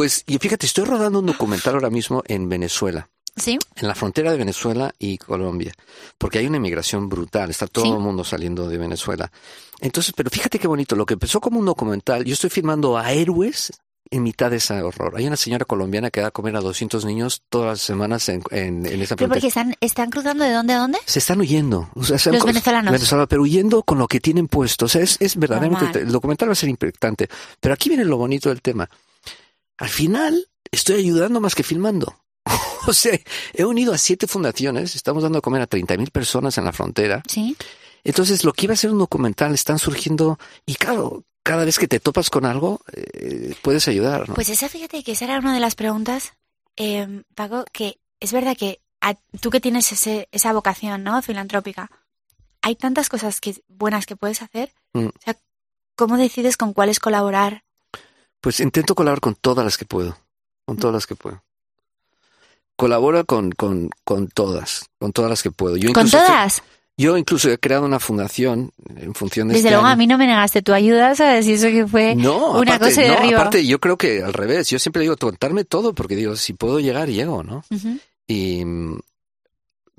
Pues, y fíjate, estoy rodando un documental ahora mismo en Venezuela. ¿Sí? En la frontera de Venezuela y Colombia, porque hay una inmigración brutal, está todo Sí. el mundo saliendo de Venezuela. Entonces, pero fíjate qué bonito, lo que empezó como un documental, yo estoy filmando a héroes en mitad de ese horror. Hay una señora colombiana que da a comer a 200 niños todas las semanas en, en, en esa Pero porque están, están cruzando de dónde a dónde? Se están huyendo. O sea, se han Los venezolanos. venezolanos, pero huyendo con lo que tienen puesto. O sea, es, es verdaderamente, Normal. el documental va a ser impactante. Pero aquí viene lo bonito del tema. Al final, estoy ayudando más que filmando. o sea, he unido a siete fundaciones, estamos dando a comer a 30 mil personas en la frontera. Sí. Entonces, lo que iba a ser un documental, están surgiendo, y claro, cada vez que te topas con algo, eh, puedes ayudar, ¿no? Pues esa, fíjate que esa era una de las preguntas, eh, Paco, que es verdad que a- tú que tienes ese, esa vocación, ¿no? Filantrópica, hay tantas cosas que, buenas que puedes hacer. Mm. O sea, ¿cómo decides con cuáles colaborar? Pues intento colaborar con todas las que puedo. Con todas las que puedo. Colaboro con, con, con todas. Con todas las que puedo. Yo ¿Con todas? yo incluso he creado una fundación en función de Desde este luego a mí no me negaste tu ayuda, ¿sabes? Y eso que fue no, una aparte, cosa de no, arriba. aparte yo creo que al revés. Yo siempre digo contarme todo porque digo, si puedo llegar, llego, ¿no? Y,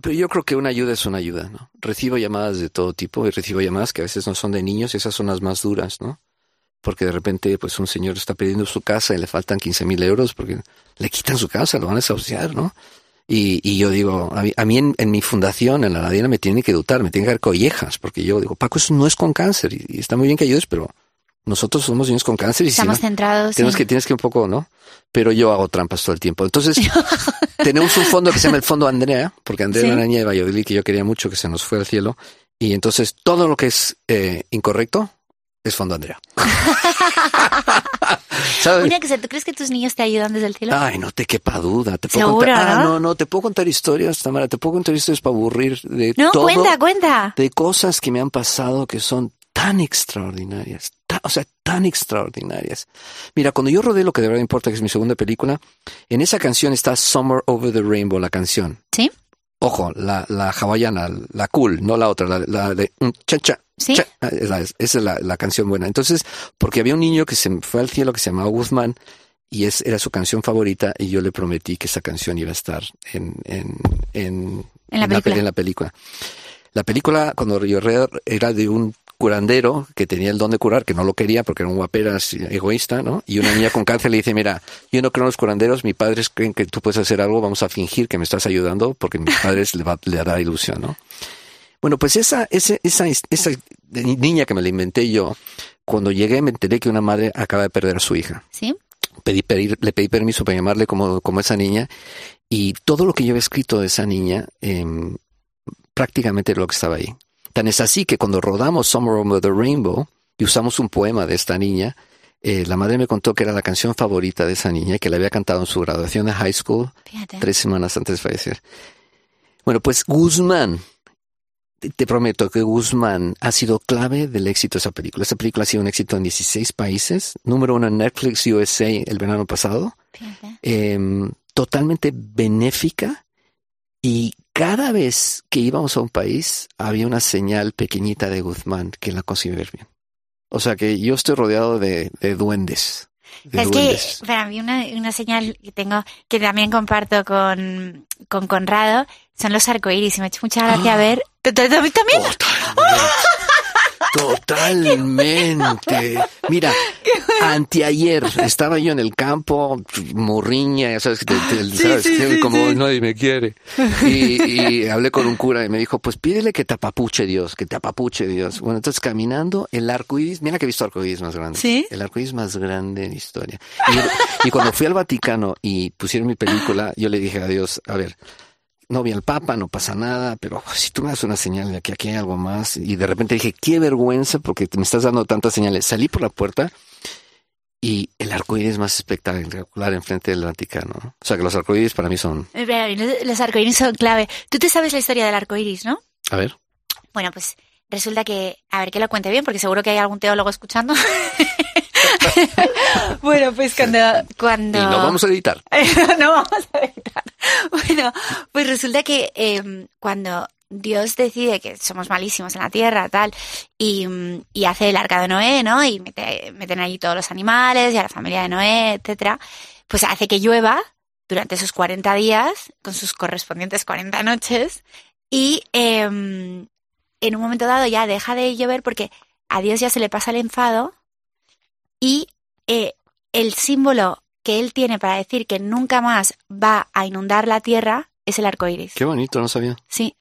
pero yo creo que una ayuda es una ayuda, ¿no? Recibo llamadas de todo tipo y recibo llamadas que a veces no son de niños y esas son las más duras, ¿no? Porque de repente, pues un señor está pidiendo su casa y le faltan 15 mil euros porque le quitan su casa, lo van a desahuciar, ¿no? Y, y yo digo, a mí, a mí en, en mi fundación, en la Ladina, me tienen que dotar, me tienen que dar collejas, porque yo digo, Paco, eso no es con cáncer y, y está muy bien que ayudes, pero nosotros somos niños con cáncer y si Estamos no- centrados Tienes en- que, tienes que un poco, ¿no? Pero yo hago trampas todo el tiempo. Entonces, tenemos un fondo que se llama el Fondo Andrea, porque Andrea Sí. era una niña de Valladolid que yo quería mucho, que se nos fue al cielo. Y entonces, todo lo que es eh, incorrecto es Fondo Andrea. ¿Sabes? Una cosa, ¿tú crees que tus niños te ayudan desde el cielo? Ay, no te quepa duda. Te puedo contar, Ah, ¿no? no, no, te puedo contar historias, Tamara. Te puedo contar historias para aburrir de no, todo. cuenta, cuenta. de cosas que me han pasado que son tan extraordinarias, o sea, tan extraordinarias. Mira, cuando yo rodé lo que de verdad importa, que es mi segunda película, en esa canción está Summer Over the Rainbow, la canción. ¿Sí? Ojo, la, la hawaiana, la cool, no la otra, la, la de mm, cha cha. ¿Sí? cha. Ah, Esa es, la, la canción buena. Entonces, porque había un niño que se fue al cielo que se llamaba Guzmán y es, era su canción favorita y yo le prometí que esa canción iba a estar en, en, en, En la pe- película. en la película. La película, cuando yo re- era de un curandero que tenía el don de curar, que no lo quería porque era un guaperas egoísta, ¿no? Y una niña con cáncer le dice, mira, yo no creo en los curanderos, mis padres creen que tú puedes hacer algo, vamos a fingir que me estás ayudando porque mis padres le, va, le dará ilusión, ¿no? Bueno, pues esa, esa, esa niña que me la inventé yo, cuando llegué me enteré que una madre acaba de perder a su hija ¿Sí? pedí, pedir- le pedí permiso para llamarle como, como esa niña y todo lo que yo había escrito de esa niña em, prácticamente lo que estaba ahí. Tan es así que cuando rodamos Summer Over the Rainbow y usamos un poema de esta niña, eh, la madre me contó que era la canción favorita de esa niña, que le había cantado en su graduación de high school Fíjate. tres semanas antes de fallecer. Bueno, pues Guzmán, te, prometo que Guzmán ha sido clave del éxito de esa película. Esa película ha sido un éxito en 16 países, número uno en Netflix USA el verano pasado, em, totalmente benéfica y cada vez que íbamos a un país había una señal pequeñita de Guzmán que la consiguió ver bien. O sea que yo estoy rodeado de, de duendes. de Es que para mí una, una señal que tengo, que también comparto con, con Conrado, son los arcoíris. Y me ha hecho mucha gracia Ah. ver. ¿Tú- tú- tú también? Totalmente. Mira, anteayer estaba yo en el campo, morriña, ya sabes, que te- te- sabes, sí, sí, como nadie me quiere. Y, y hablé con un cura y me dijo, pues pídele que te apapuche Dios, que te apapuche Dios. Bueno, entonces caminando, el arco iris, mira que he visto arco iris más grande. ¿Sí? El arco iris más grande en historia. Y, y cuando fui al Vaticano y pusieron mi película, yo le dije a Dios, a ver, no vi al Papa, no pasa nada, pero si tú me das una señal de que aquí hay algo más, y de repente dije, qué vergüenza porque me estás dando tantas señales. Salí por la puerta y el arcoíris más espectacular enfrente del Vaticano. ¿no? O sea que los arcoíris para mí son, los- Los arcoíris son clave. Tú te sabes la historia del arcoíris, ¿no? a ver, Bueno, pues resulta que, a ver que lo cuente bien, porque seguro que hay algún teólogo escuchando. bueno, pues cuando, cuando y lo vamos a editar. no vamos a editar. Bueno, pues resulta que eh, cuando Dios decide que somos malísimos en la tierra, tal, y, y hace el arca de Noé, ¿no? Y mete- meten allí todos los animales y a la familia de Noé, etcétera. pues hace que llueva durante esos 40 días, con sus correspondientes 40 noches, y em, en un momento dado ya deja de llover porque a Dios ya se le pasa el enfado y eh, el símbolo que él tiene para decir que nunca más va a inundar la tierra es el arco iris. Qué bonito, no sabía. Sí,